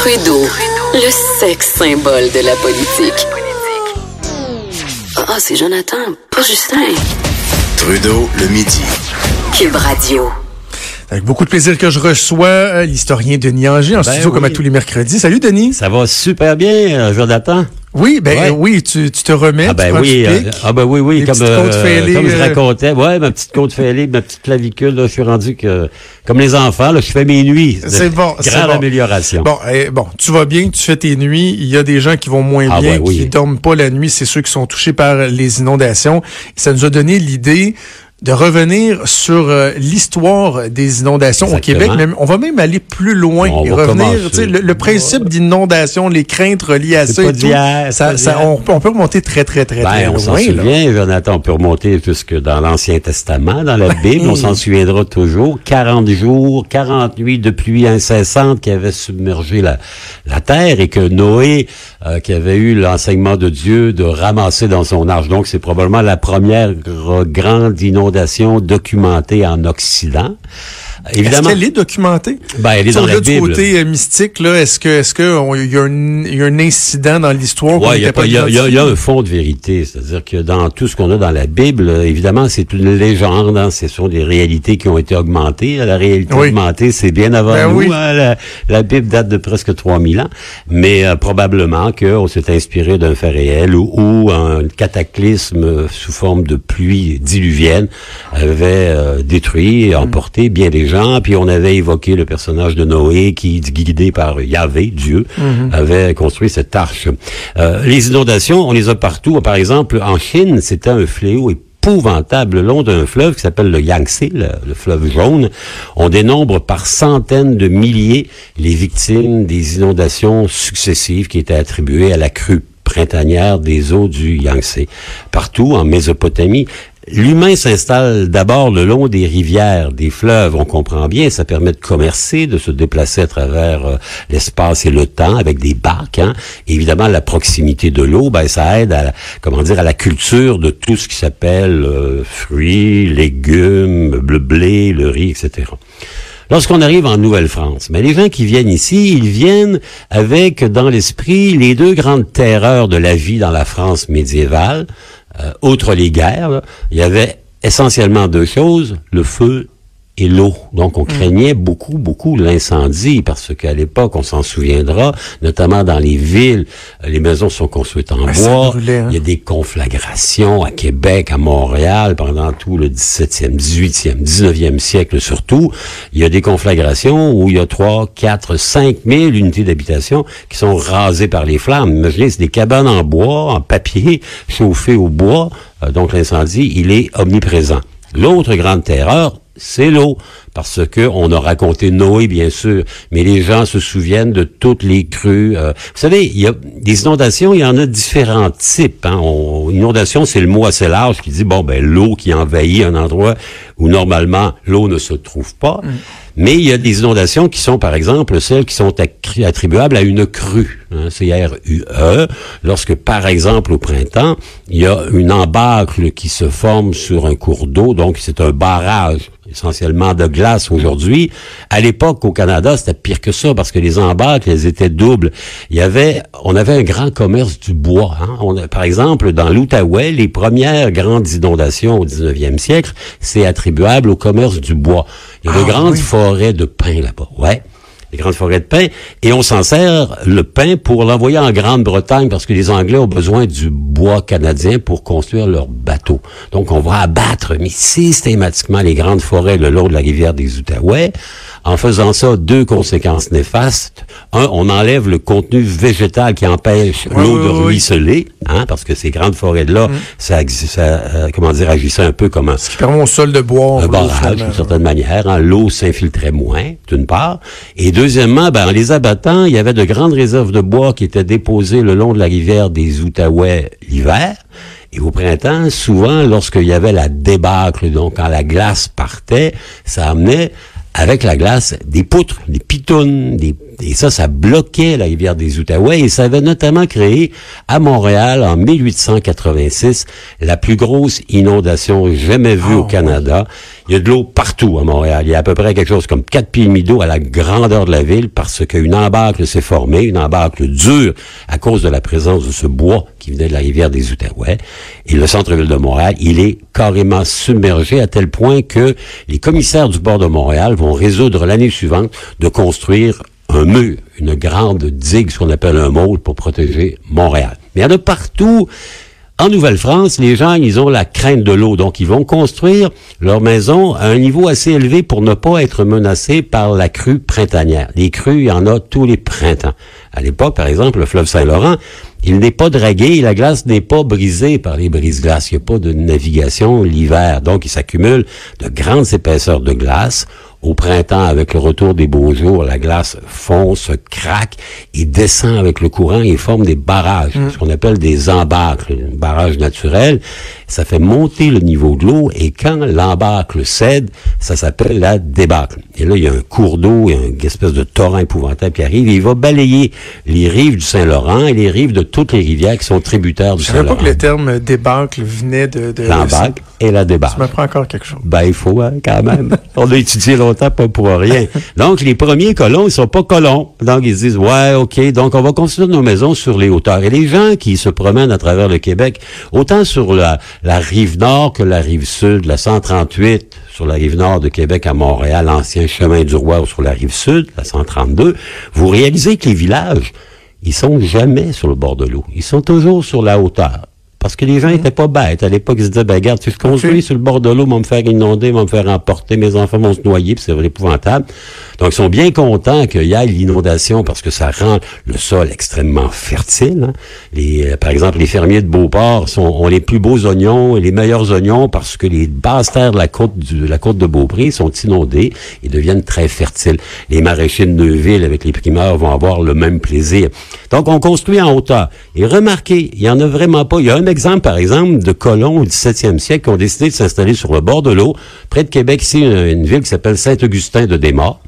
Trudeau, le sexe symbole de la politique. Ah, c'est Jonathan, pas Justin. Trudeau, le midi. Cube Radio. Avec beaucoup de plaisir que je reçois euh, l'historien Denis Anger en Ben studio comme à tous les mercredis. Salut Denis. Ça va super bien, euh, Jonathan. Oui, ben Ouais. oui, tu, tu te remets. Ah tu ben prends oui, euh, ah ben oui, oui, comme, euh, fêlées, comme je euh. racontais. Ouais, ma petite côte fêlée, ma petite clavicule, là, je suis rendu que, comme les enfants, là, je fais mes nuits. C'est bon, c'est Grande bon. amélioration. Bon, eh, bon, tu vas bien, tu fais tes nuits. Il y a des gens qui vont moins Ah bien, ben oui. qui dorment pas la nuit. C'est ceux qui sont touchés par les inondations. Ça nous a donné l'idée de revenir sur euh, l'histoire des inondations au. Québec. Même, on va même aller plus loin On et revenir. commencer. tu sais, Le, le principe d'inondation, les craintes reliées à ça et tout, ça, ça- on, peut- on peut remonter très, très, très, très Ben, on s'en loin. là. souvient, Jonathan, on peut remonter jusque dans l'Ancien Testament, dans la Bible, on s'en souviendra toujours. 40 jours, 40 nuits de pluie incessante qui avaient submergé la, la terre et que Noé, euh, qui avait eu l'enseignement de Dieu de ramasser dans son arche. Donc, c'est probablement la première gr- grande inondation documentée en Occident. Est-ce Évidemment, qu'elle est documentée? ben, elle est dans la du Bible. côté euh, mystique, là, est-ce que est-ce que il y, a un- y a un incident dans l'histoire Ouais, il y, y y a- un fond de vérité, c'est-à-dire que dans tout ce qu'on a dans la Bible, évidemment, c'est une légende, hein, ce sont des réalités qui ont été augmentées. La réalité Oui. augmentée, c'est bien avant Ben nous. oui. hein, la, la Bible date de presque 3000 ans, mais euh, probablement qu'on s'est inspiré d'un fait réel ou, ou un cataclysme sous forme de pluie diluvienne avait euh, détruit et emporté bien des gens, puis on avait évoqué le personnage de Noé qui, guidé par Yahvé, Dieu, avait construit cette arche. Euh, les inondations, on les a partout. Par exemple, en Chine, c'était un fléau épouvantable le long d'un fleuve qui s'appelle le Yangtze, le, le fleuve jaune. On dénombre par centaines de milliers les victimes des inondations successives qui étaient attribuées à la crue printanière des eaux du Yangtze. Partout en Mésopotamie, L'humain s'installe d'abord le long des rivières, des fleuves, on comprend bien, ça permet de commercer, de se déplacer à travers euh, l'espace et le temps avec des barques. Hein. Évidemment, la proximité de l'eau, ben, ça aide à, la- comment dire, à la culture de tout ce qui s'appelle euh, fruits, légumes, le blé, le riz, etc. Lorsqu'on arrive en Nouvelle-France, mais les gens qui viennent ici, ils viennent avec dans l'esprit les deux grandes terreurs de la vie dans la France médiévale. Euh, outre les guerres, il y avait essentiellement deux choses, le feu et l'eau. Donc, on craignait beaucoup, beaucoup l'incendie parce qu'à l'époque, on s'en souviendra, notamment dans les villes, euh, les maisons sont construites en ça bois. brûlait, hein. Il y a des conflagrations à Québec, à Montréal, pendant tout le 17e, 18e, 19e siècle surtout. Il y a des conflagrations où il y a 3, 4, 5 000 unités d'habitation qui sont rasées par les flammes. Imaginez, c'est des cabanes en bois, en papier, chauffées au bois. Euh, donc l'incendie, il est omniprésent. L'autre grande terreur, c'est l'eau. Parce que on a raconté Noé, bien sûr, mais les gens se souviennent de toutes les crues. euh. vous savez, il y a des inondations, il y en a différents types. Hein. On- inondation, c'est le mot assez large qui dit, bon, ben l'eau qui envahit un endroit où normalement l'eau ne se trouve pas. Mais il y a des inondations qui sont, par exemple, celles qui sont attribuables à une crue, hein, C-R-U-E, lorsque, par exemple, au printemps, il y a une embâcle qui se forme sur un cours d'eau, donc c'est un barrage essentiellement de glace aujourd'hui. À l'époque, au Canada, c'était pire que ça parce que les embâcles, elles étaient doubles. Il y avait, on avait un grand commerce du bois. Hein. On a- par exemple, dans l'Outaouais, les premières grandes inondations au 19e siècle, c'est attribuable au commerce du bois. Il y a de Ah, grandes oui. forêts de pins là-bas. Ouais les grandes forêts de pin, et on s'en sert le pain pour l'envoyer en Grande-Bretagne parce que les Anglais ont besoin du bois canadien pour construire leurs bateaux. Donc on va abattre mais systématiquement les grandes forêts le long de la rivière des Outaouais. En faisant ça, deux conséquences néfastes. Un, on enlève le contenu végétal qui empêche Oui, l'eau oui, de ruisseler, hein, parce que ces grandes forêts-là, ça, exi- ça euh, comment dire, agissait un peu comme un, Qui permet au sol de boire. un barrage, d'une certaine manière. hein. L'eau s'infiltrait moins, d'une part. Et deuxièmement, ben, en les abattant, il y avait de grandes réserves de bois qui étaient déposées le long de la rivière des Outaouais l'hiver. Et au printemps, souvent, lorsqu'il y avait la débâcle, donc quand la glace partait, ça amenait avec la glace des poutres, des pitounes, des et ça, ça bloquait la rivière des Outaouais et ça avait notamment créé à Montréal en 1886 la plus grosse inondation jamais vue au Canada. Il y a de l'eau partout à Montréal. Il y a à peu près quelque chose comme 4 pieds et demi d'eau à la grandeur de la ville parce qu'une embâcle s'est formée, une embâcle dure à cause de la présence de ce bois qui venait de la rivière des Outaouais. Et le centre-ville de Montréal, il est carrément submergé à tel point que les commissaires du bord de Montréal vont résoudre l'année suivante de construire un mur, une grande digue, ce qu'on appelle un môle, pour protéger Montréal. Mais il y en a partout. En Nouvelle-France, les gens, ils ont la crainte de l'eau, donc ils vont construire leur maison à un niveau assez élevé pour ne pas être menacés par la crue printanière. Les crues, il y en a tous les printemps. À l'époque, par exemple, le fleuve Saint-Laurent, il n'est pas dragué la glace n'est pas brisée par les brises-glaces. Il n'y a pas de navigation l'hiver. Donc, il s'accumule de grandes épaisseurs de glace au printemps, avec le retour des beaux jours, la glace fond, se craque et descend avec le courant et forme des barrages, ce qu'on appelle des embâcles, un barrage naturel. Ça fait monter le niveau de l'eau et quand l'embâcle cède, ça s'appelle la débâcle. Et là, il y a un cours d'eau, et une espèce de torrent épouvantable qui arrive et il va balayer les rives du Saint-Laurent et les rives de toutes les rivières qui sont tributaires du Je savais pas Saint-Laurent. que le terme débâcle venait de... de L'embâcle et la débâcle. m'apprend encore quelque chose. Ben, il faut, hein, quand même. On a étudié longtemps, pas pour rien. Donc, les premiers colons, ils sont pas colons. Donc, ils se disent, ouais, OK, donc on va construire nos maisons sur les hauteurs. Et les gens qui se promènent à travers le Québec, autant sur la, la rive nord que la rive sud, la 138, sur la rive nord de Québec à Montréal, l'ancien chemin du roi, ou sur la rive sud, la 132, vous réalisez que les villages, ils sont jamais sur le bord de l'eau. Ils sont toujours sur la hauteur. Parce que les gens étaient pas bêtes. À l'époque, ils se disaient, ben, regarde, si je construis sur le bord de l'eau, vont me faire inonder, vont me faire emporter, mes enfants vont se noyer, puis c'est vraiment épouvantable. Donc, ils sont bien contents qu'il y ait l'inondation parce que ça rend le sol extrêmement fertile. hein. Les, euh, par exemple, les fermiers de Beauport sont, ont les plus beaux oignons et les meilleurs oignons parce que les basses terres de la côte, du- de la côte de Beaupré sont inondées et deviennent très fertiles. Les maraîchers de Neuville avec les primeurs vont avoir le même plaisir. Donc, on construit en hauteur. Et remarquez, il y en a vraiment pas. Il y a un par exemple, de colons au 17e siècle qui ont décidé de s'installer sur le bord de l'eau, près de Québec, ici, une, une ville qui s'appelle Saint-Augustin de Desmaures.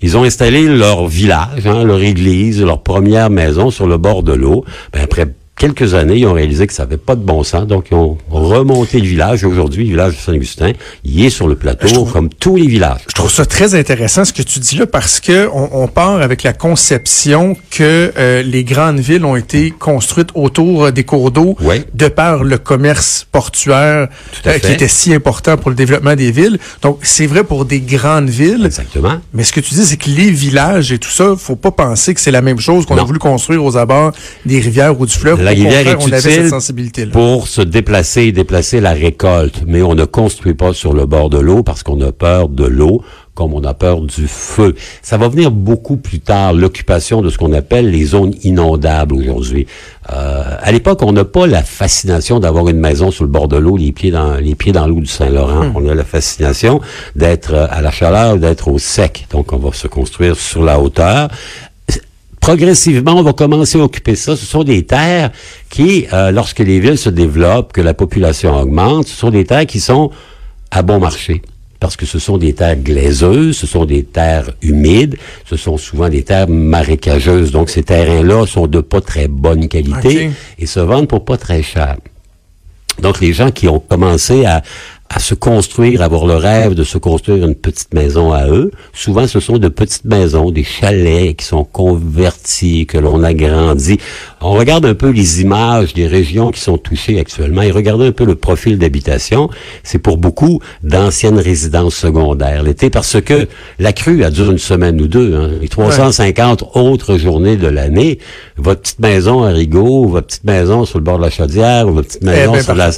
Ils ont installé leur village, hein, leur église, leur première maison sur le bord de l'eau. Ben, après quelques années, ils ont réalisé que ça n'avait pas de bon sens, donc ils ont remonté le village. Aujourd'hui, le village de Saint-Augustin, il est sur le plateau, comme tous les villages. Je trouve ça très intéressant ce que tu dis là parce que on, on part avec la conception que euh, les grandes villes ont été construites autour euh, des cours d'eau de par le commerce portuaire euh, qui était si important pour le développement des villes. Donc c'est vrai pour des grandes villes. Exactement. Mais ce que tu dis, c'est que les villages et tout ça, faut pas penser que c'est la même chose qu'on a voulu construire aux abords des rivières ou du fleuve. La Au rivière est cette utile sensibilité-là. pour se déplacer et déplacer la récolte, mais on ne construit pas sur le bord de l'eau parce qu'on a peur de l'eau comme on a peur du feu. Ça va venir beaucoup plus tard, l'occupation de ce qu'on appelle les zones inondables aujourd'hui. Euh, à l'époque, on n'a pas la fascination d'avoir une maison sur le bord de l'eau, les pieds dans les pieds dans l'eau du Saint-Laurent. On a la fascination d'être euh, à la chaleur d'être au sec. Donc, on va se construire sur la hauteur progressivement, on va commencer à occuper ça. Ce sont des terres qui, euh, lorsque les villes se développent, que la population augmente, ce sont des terres qui sont à bon marché. Parce que ce sont des terres glaiseuses, ce sont des terres humides, ce sont souvent des terres marécageuses. Donc, ces terrains-là sont de pas très bonne qualité et se vendent pour pas très cher. Donc, les gens qui ont commencé à, à se construire, avoir le rêve de se construire une petite maison à eux, souvent ce sont de petites maisons, des chalets qui sont convertis, que l'on agrandit. On regarde un peu les images des régions qui sont touchées actuellement et regardez un peu le profil d'habitation. C'est pour beaucoup d'anciennes résidences secondaires l'été parce que la crue a duré une semaine ou deux. Hein. Les 350 autres journées de l'année, votre petite maison à Rigaud, votre petite maison sur le bord de la chaudière, votre petite maison ben sur la...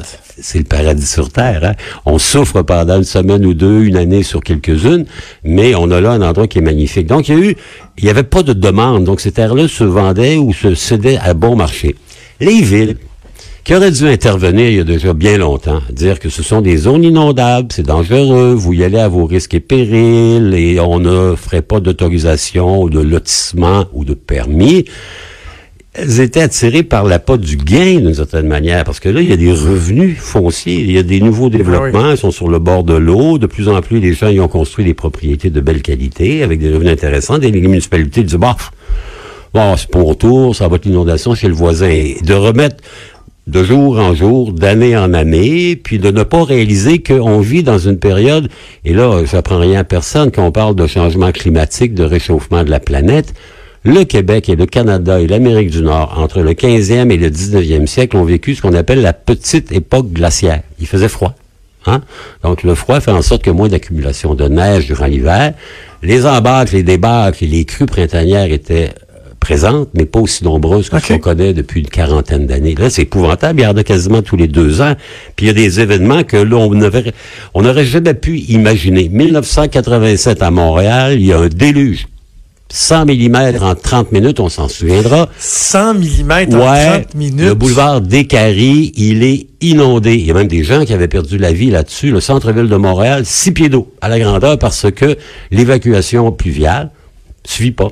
C'est le paradis sur Terre. Hein? On souffre pendant une semaine ou deux, une année sur quelques-unes, mais on a là un endroit qui est magnifique. Donc, il y a eu, il n'y avait pas de demande. Donc, ces terres-là se vendaient ou se cédaient à bon marché. Les villes, qui aurait dû intervenir il y a déjà bien longtemps, dire que ce sont des zones inondables, c'est dangereux, vous y allez à vos risques et périls, et on ne ferait pas d'autorisation ou de lotissement ou de permis étaient attirées par l'appât du gain d'une certaine manière, parce que là, il y a des revenus fonciers, il y a des nouveaux développements, ils sont sur le bord de l'eau, de plus en plus, les gens y ont construit des propriétés de belle qualité, avec des revenus intéressants, des municipalités disent, bah, bon, c'est pour retour, ça va être l'inondation chez le voisin, et de remettre de jour en jour, d'année en année, puis de ne pas réaliser qu'on vit dans une période, et là, j'apprends rien à personne quand on parle de changement climatique, de réchauffement de la planète, le Québec et le Canada et l'Amérique du Nord, entre le 15e et le 19e siècle, ont vécu ce qu'on appelle la petite époque glaciaire. Il faisait froid. Hein? Donc, le froid fait en sorte que moins d'accumulation de neige durant l'hiver. Les embâcles, les débâcles et les crues printanières étaient euh, présentes, mais pas aussi nombreuses que ce qu'on connaît depuis une quarantaine d'années. Là, c'est épouvantable. Il y en a quasiment tous les deux ans. Puis il y a des événements que l'on n'aurait, on n'aurait jamais pu imaginer. 1987 à Montréal, il y a un déluge 100 mm en 30 minutes, on s'en souviendra. 100 mm en 30 minutes. Le boulevard Descaries, il est inondé. Il y a même des gens qui avaient perdu la vie là-dessus. Le centre-ville de Montréal, six pieds d'eau à la grandeur parce que l'évacuation pluviale suit pas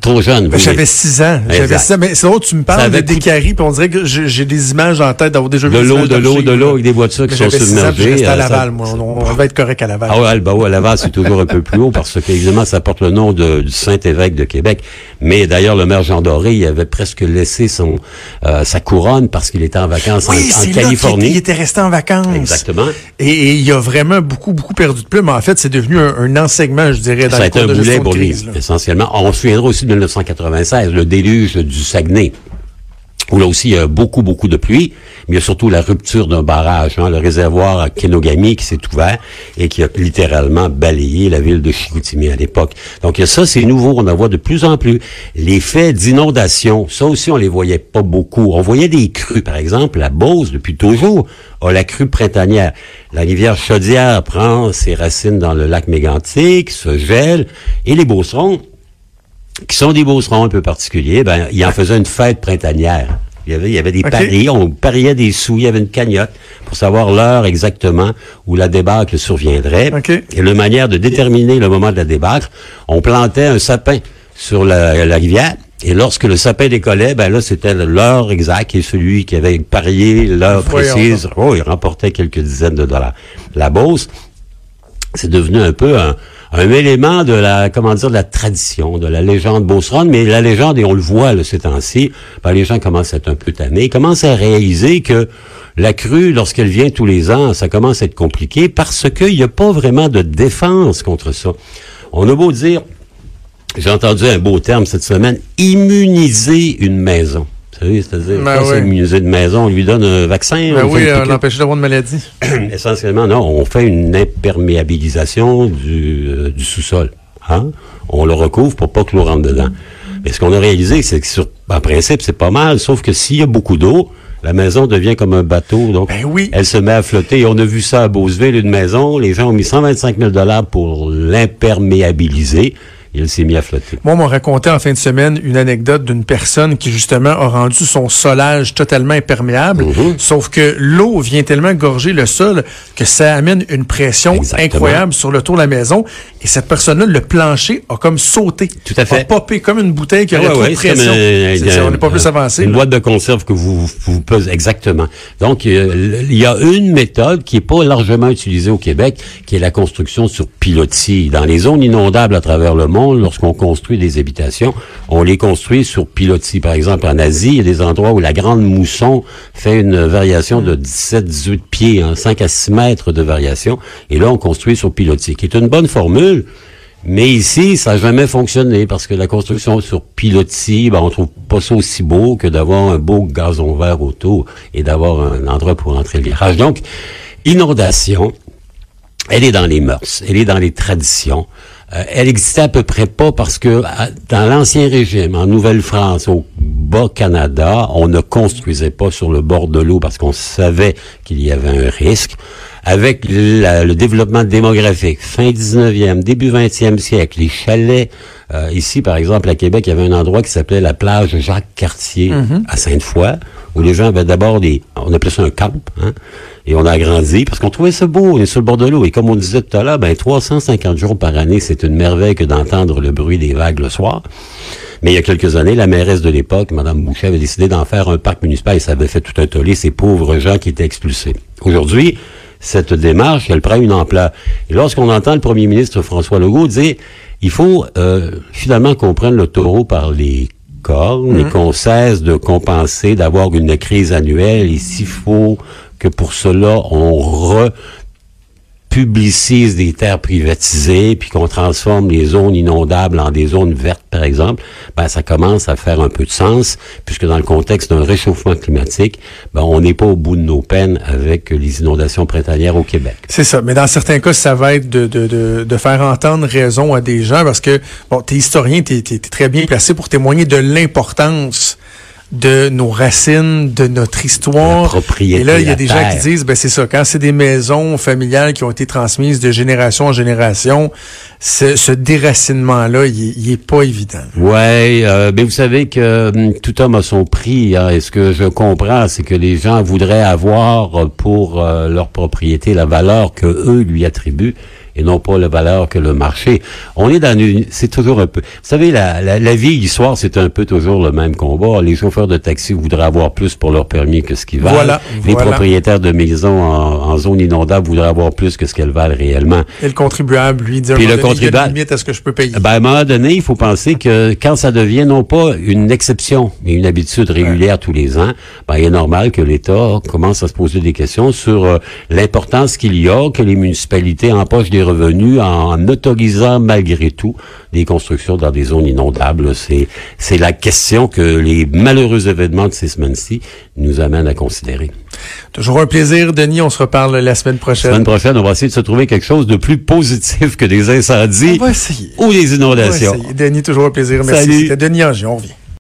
trop jeune. Ben, j'avais 6 ans. J'avais 6 ans. Mais drôle, tu me parles de Décarie, puis on dirait que j'ai des images en tête d'avoir déjà vu De l'eau, de l'eau, de l'eau, avec des voitures qui sont submergées. J'étais à euh, Laval, moi. On, va être correct à Laval. Ah ouais, bah ouais, à Laval, c'est toujours un peu plus haut parce qu'évidemment, ça porte le nom de, du Saint-Évêque de Québec. Mais d'ailleurs, le maire Jean Doré, il avait presque laissé son euh, sa couronne parce qu'il était en vacances en, en Californie. il était resté en vacances. Exactement. Et, il a vraiment beaucoup, beaucoup perdu de plume. En fait, c'est devenu un, enseignement, je dirais, dans ça a été un boulet pour lui, essentiellement. On se souviendra aussi de 1996, le déluge du Saguenay où là aussi il y a beaucoup, beaucoup de pluie, mais il y a surtout la rupture d'un barrage, hein, le réservoir à Kenogami qui s'est ouvert et qui a littéralement balayé la ville de Chicoutimi à l'époque. Donc ça, c'est nouveau, on en voit de plus en plus. Les faits d'inondation, ça aussi, on les voyait pas beaucoup. On voyait des crues, par exemple, la Beauce, depuis toujours, a la crue printanière. La rivière Chaudière prend ses racines dans le lac Mégantic, se gèle, et les Beaucerons, qui sont des beaucerons un peu particuliers, ben, ils en faisaient une fête printanière. Il y avait, il y avait des paris, on pariait des sous, il y avait une cagnotte pour savoir l'heure exactement où la débâcle surviendrait. Et la manière de déterminer le moment de la débâcle, on plantait un sapin sur la, rivière. Et lorsque le sapin décollait, ben là, c'était l'heure exacte et celui qui avait parié l'heure précise, oh, il remportait quelques dizaines de dollars. La Beauce, c'est devenu un peu un, un élément de la, comment dire, de la tradition, de la légende Beauceronne, mais la légende, et on le voit là, ces temps-ci, ben, les gens commencent à être un peu tannés, commencent à réaliser que la crue, lorsqu'elle vient tous les ans, ça commence à être compliqué parce qu'il n'y a pas vraiment de défense contre ça. On a beau dire, j'ai entendu un beau terme cette semaine, immuniser une maison c'est-à-dire, ben c'est immunisé de maison, on lui donne un vaccin. Ben oui, on l'empêche d'avoir une maladie. Essentiellement, non, on fait une imperméabilisation du, euh, du sous-sol. Hein? On le recouvre pour pas que l'eau rentre dedans. Mais ce qu'on a réalisé, c'est que sur, en principe, c'est pas mal, sauf que s'il y a beaucoup d'eau, la maison devient comme un bateau, donc ben oui. elle se met à flotter. Et on a vu ça à Beauceville, une maison, les gens ont mis 125 000 dollars pour l'imperméabiliser il s'est mis à flotter. Moi, on m'a raconté en fin de semaine une anecdote d'une personne qui, justement, a rendu son solage totalement imperméable, mhm. sauf que l'eau vient tellement gorger le sol que ça amène une pression incroyable sur le tour de la maison. Et cette personne-là, le plancher a comme sauté. Tout à fait. A popé comme une bouteille qui aurait trop de pression. on n'est pas plus avancé. Une boîte de conserve que vous, vous, pesez exactement. Donc, il y a une méthode qui est pas largement utilisée au Québec, qui est la construction sur pilotis. Dans les zones inondables à travers le monde, lorsqu'on construit des habitations, on les construit sur pilotis. Par exemple, en Asie, il y a des endroits où la grande mousson fait une variation de 17-18 pieds, 5 hein, à 6 mètres de variation. Et là, on construit sur pilotis, qui est une bonne formule. Mais ici, ça n'a jamais fonctionné parce que la construction sur pilotis, ben, on trouve pas ça aussi beau que d'avoir un beau gazon vert autour et d'avoir un endroit pour entrer le virage. Donc, inondation, elle est dans les mœurs, elle est dans les traditions. Euh, elle existait à peu près pas parce que dans l'ancien régime, en Nouvelle-France, au Bas-Canada, on ne construisait pas sur le bord de l'eau parce qu'on savait qu'il y avait un risque. Avec la- le développement démographique, fin 19e, début 20e siècle, les chalets, euh, ici par exemple à Québec, il y avait un endroit qui s'appelait la plage Jacques-Cartier à Sainte-Foy, où les gens avaient d'abord des, on appelait ça un camp, hein, et on a agrandi parce qu'on trouvait ça beau, on est sur le bord de l'eau, et comme on disait tout à l'heure, ben 350 jours par année, c'est une merveille que d'entendre le bruit des vagues le soir. Mais il y a quelques années, la mairesse de l'époque, Mme Boucher, avait décidé d'en faire un parc municipal et ça avait fait tout un tollé ces pauvres gens qui étaient expulsés. Aujourd'hui, cette démarche, elle prend une ampleur. Et lorsqu'on entend le premier ministre François Legault dire, il faut euh, finalement qu'on prenne le taureau par les cornes et qu'on cesse de compenser, d'avoir une crise annuelle. Et s'il faut que pour cela, on re publicise des terres privatisées, puis qu'on transforme les zones inondables en des zones vertes, par exemple, ben, ça commence à faire un peu de sens, puisque dans le contexte d'un réchauffement climatique, ben, on n'est pas au bout de nos peines avec les inondations printanières au Québec. C'est ça. Mais dans certains cas, ça va être de, de, de, de faire entendre raison à des gens parce que, bon, t'es historien, t'es es, très bien placé pour témoigner de l'importance de nos racines, de notre histoire. Et là, il y a des gens qui disent, ben c'est ça, quand c'est des maisons familiales qui ont été transmises de génération en génération, ce, ce déracinement-là, il, est- il est pas évident. Ouais, euh, mais vous savez que hum, tout homme a son prix. Hein, et ce que je comprends, c'est que les gens voudraient avoir pour euh, leur propriété la valeur que eux lui attribuent et non pas la valeur que le marché. On est dans une, c'est toujours un peu. Vous savez, la, la, la vie, l'histoire, c'est un peu toujours le même combat. Les chauffeurs de taxi voudraient avoir plus pour leur permis que ce qu'ils valent. Voilà, Les voilà. propriétaires de maisons en, en zone inondable voudraient avoir plus que ce qu'elles valent réellement. Et le contribuable, lui, dit Puis le contribuable- limite à ce que je peux payer. Ben, à un moment donné, il faut penser que quand ça devient non pas une exception, mais une habitude régulière tous les ans, ben, il est normal que l'État commence à se poser des questions sur euh, l'importance qu'il y a que les municipalités empochent des revenus en autorisant malgré tout des constructions dans des zones inondables. C'est, c'est la question que les malheureux événements de ces semaines-ci nous amènent à considérer. Toujours un plaisir, Denis. On se reparle la semaine La prochaine. semaine prochaine, on va essayer de se trouver quelque chose de plus positif que des incendies On va essayer. ou des On va inondations. essayer. Denis, toujours un plaisir. Merci. Salut. C'était Denis Angier. On revient.